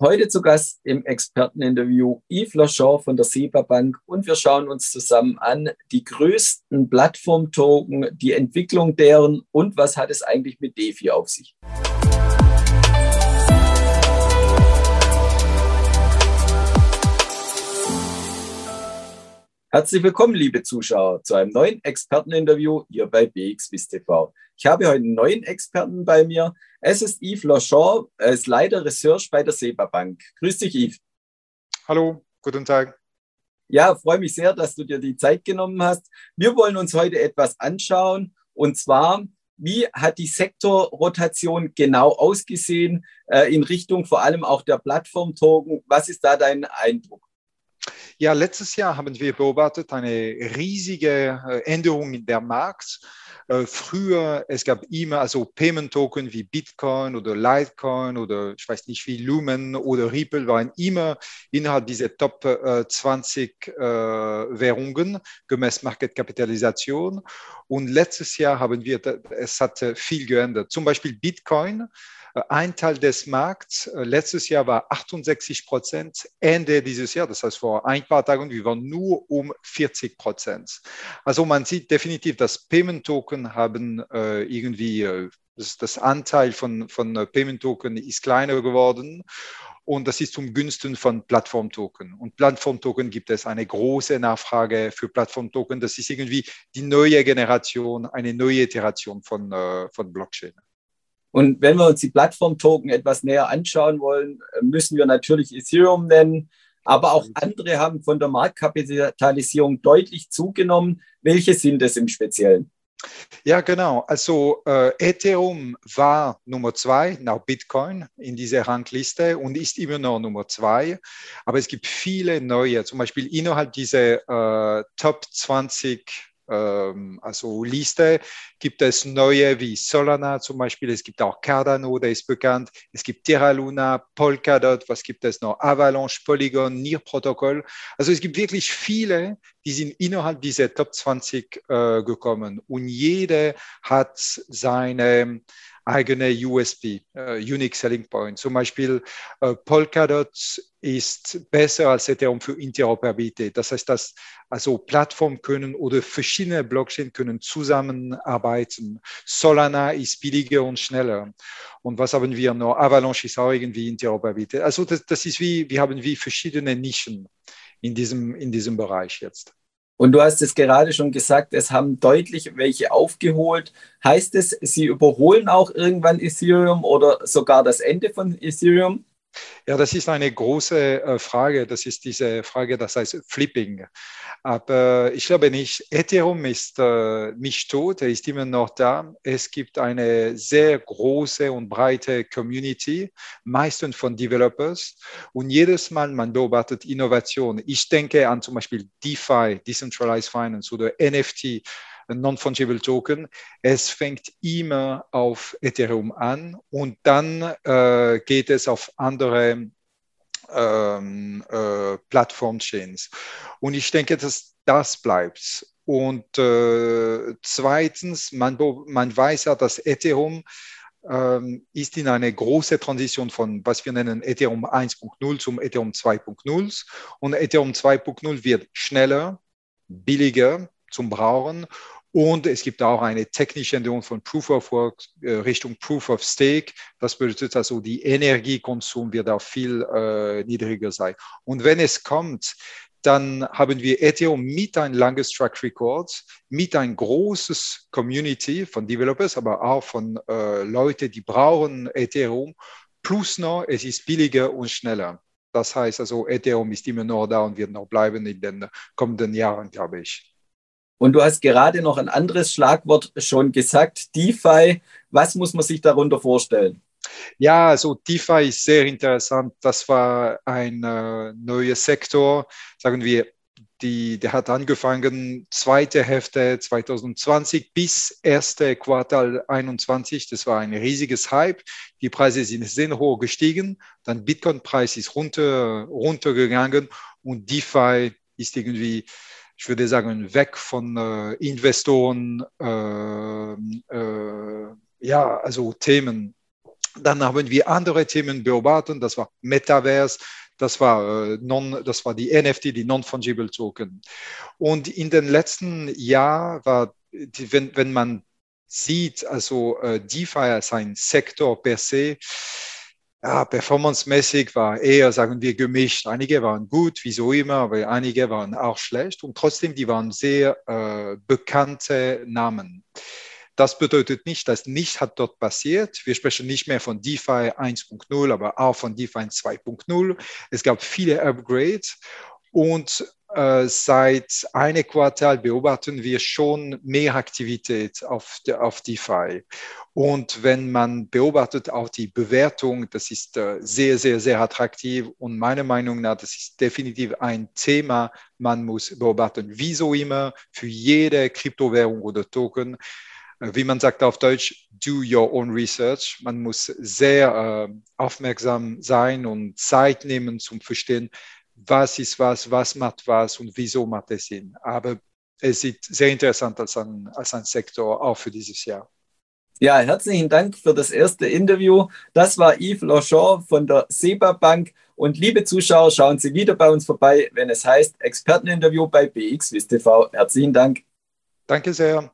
Heute zu Gast im Experteninterview Yves Lachon von der SEPA Bank und wir schauen uns zusammen an die größten Plattform-Token, die Entwicklung deren und was hat es eigentlich mit DeFi auf sich. Herzlich willkommen, liebe Zuschauer, zu einem neuen Experteninterview hier bei BXWIS TV. Ich habe heute einen neuen Experten bei mir. Es ist Yves Lachon, er ist Leiter Research bei der SEPA Bank. Grüß dich, Yves. Hallo, guten Tag. Ja, freue mich sehr, dass du dir die Zeit genommen hast. Wir wollen uns heute etwas anschauen und zwar, wie hat die Sektorrotation genau ausgesehen äh, in Richtung vor allem auch der Plattform-Token? Was ist da dein Eindruck? Ja, letztes Jahr haben wir beobachtet eine riesige äh, Änderung in der Markt. Äh, früher, es gab immer also Payment-Token wie Bitcoin oder Litecoin oder ich weiß nicht wie Lumen oder Ripple waren immer innerhalb dieser Top 20 äh, Währungen gemäß Marketkapitalisation. Und letztes Jahr haben wir, es hat viel geändert. Zum Beispiel Bitcoin ein Teil des Markts äh, letztes Jahr war 68 Prozent, Ende dieses Jahr, das heißt vor ein paar Tagen, wir waren nur um 40 Prozent. Also man sieht definitiv, dass Payment-Token haben äh, irgendwie, äh, das, das, Anteil von, von äh, Payment-Token ist kleiner geworden. Und das ist zum Günsten von Plattform-Token. Und Plattform-Token gibt es eine große Nachfrage für Plattform-Token. Das ist irgendwie die neue Generation, eine neue Iteration von, äh, von Blockchain. Und wenn wir uns die Plattform-Token etwas näher anschauen wollen, müssen wir natürlich Ethereum nennen. Aber auch andere haben von der Marktkapitalisierung deutlich zugenommen. Welche sind es im Speziellen? Ja, genau. Also äh, Ethereum war Nummer zwei nach Bitcoin in dieser Rangliste und ist immer noch Nummer zwei. Aber es gibt viele neue, zum Beispiel innerhalb dieser äh, Top 20 ähm, also Liste gibt es neue wie Solana zum Beispiel, es gibt auch Cardano, der ist bekannt, es gibt Terra Luna, Polkadot, was gibt es noch, Avalanche, Polygon, NIR-Protokoll. Also es gibt wirklich viele, die sind innerhalb dieser Top 20 äh, gekommen und jede hat seine eigene USP, uh, Unique Selling Point. Zum Beispiel uh, Polkadot ist besser als Ethereum für Interoperabilität. Das heißt, dass also Plattformen können oder verschiedene Blockchains können zusammenarbeiten. Solana ist billiger und schneller. Und was haben wir noch? Avalanche ist auch irgendwie Interoperabilität. Also das, das ist wie, wir haben wie verschiedene Nischen in diesem, in diesem Bereich jetzt. Und du hast es gerade schon gesagt, es haben deutlich welche aufgeholt. Heißt es, sie überholen auch irgendwann Ethereum oder sogar das Ende von Ethereum? Ja, das ist eine große äh, Frage. Das ist diese Frage, das heißt Flipping. Aber ich glaube nicht, Ethereum ist äh, nicht tot, er ist immer noch da. Es gibt eine sehr große und breite Community, meistens von Developers. Und jedes Mal, man beobachtet Innovation. Ich denke an zum Beispiel DeFi, Decentralized Finance oder NFT. Non-Fungible Token. Es fängt immer auf Ethereum an und dann äh, geht es auf andere ähm, äh, Plattform-Chains. Und ich denke, dass das bleibt. Und äh, zweitens, man, man weiß ja, dass Ethereum ähm, ist in eine große Transition von, was wir nennen, Ethereum 1.0 zum Ethereum 2.0. Und Ethereum 2.0 wird schneller, billiger zum Brauchen und es gibt auch eine technische Änderung von Proof of Work äh, Richtung Proof of Stake. Das bedeutet also, die Energiekonsum wird auch viel äh, niedriger sein. Und wenn es kommt, dann haben wir Ethereum mit ein langes Track Record, mit ein großes Community von Developers, aber auch von äh, Leuten, die brauchen Ethereum. Plus noch, es ist billiger und schneller. Das heißt also, Ethereum ist immer noch da und wird noch bleiben in den kommenden Jahren, glaube ich. Und du hast gerade noch ein anderes Schlagwort schon gesagt, DeFi. Was muss man sich darunter vorstellen? Ja, also DeFi ist sehr interessant. Das war ein äh, neuer Sektor, sagen wir, die, der hat angefangen zweite Hälfte 2020 bis erste Quartal 21. Das war ein riesiges Hype. Die Preise sind sehr hoch gestiegen. Dann Bitcoin-Preis ist runter, runtergegangen und DeFi ist irgendwie ich würde sagen, weg von äh, Investoren, äh, äh, ja, also Themen Dann haben wir andere Themen beobachtet, das war Metaverse, das war, äh, non, das war die NFT, die Non-Fungible Token. Und in den letzten Jahren war, die, wenn, wenn man sieht, also äh, DeFi als ein Sektor per se, ja, performancemäßig war eher, sagen wir, gemischt. Einige waren gut, wie so immer, aber einige waren auch schlecht und trotzdem, die waren sehr äh, bekannte Namen. Das bedeutet nicht, dass nichts hat dort passiert. Wir sprechen nicht mehr von DeFi 1.0, aber auch von DeFi 2.0. Es gab viele Upgrades und seit einem Quartal beobachten wir schon mehr Aktivität auf, de, auf DeFi. Und wenn man beobachtet auch die Bewertung, das ist äh, sehr, sehr, sehr attraktiv. Und meiner Meinung nach, das ist definitiv ein Thema, man muss beobachten. Wieso immer für jede Kryptowährung oder Token wie man sagt auf Deutsch, do your own research. Man muss sehr äh, aufmerksam sein und Zeit nehmen zum Verstehen, was ist was, was macht was und wieso macht es Sinn. Aber es sieht sehr interessant als ein, als ein Sektor auch für dieses Jahr. Ja, herzlichen Dank für das erste Interview. Das war Yves Lachon von der SEBA Bank. Und liebe Zuschauer, schauen Sie wieder bei uns vorbei, wenn es heißt Experteninterview bei BXWIST TV. Herzlichen Dank. Danke sehr.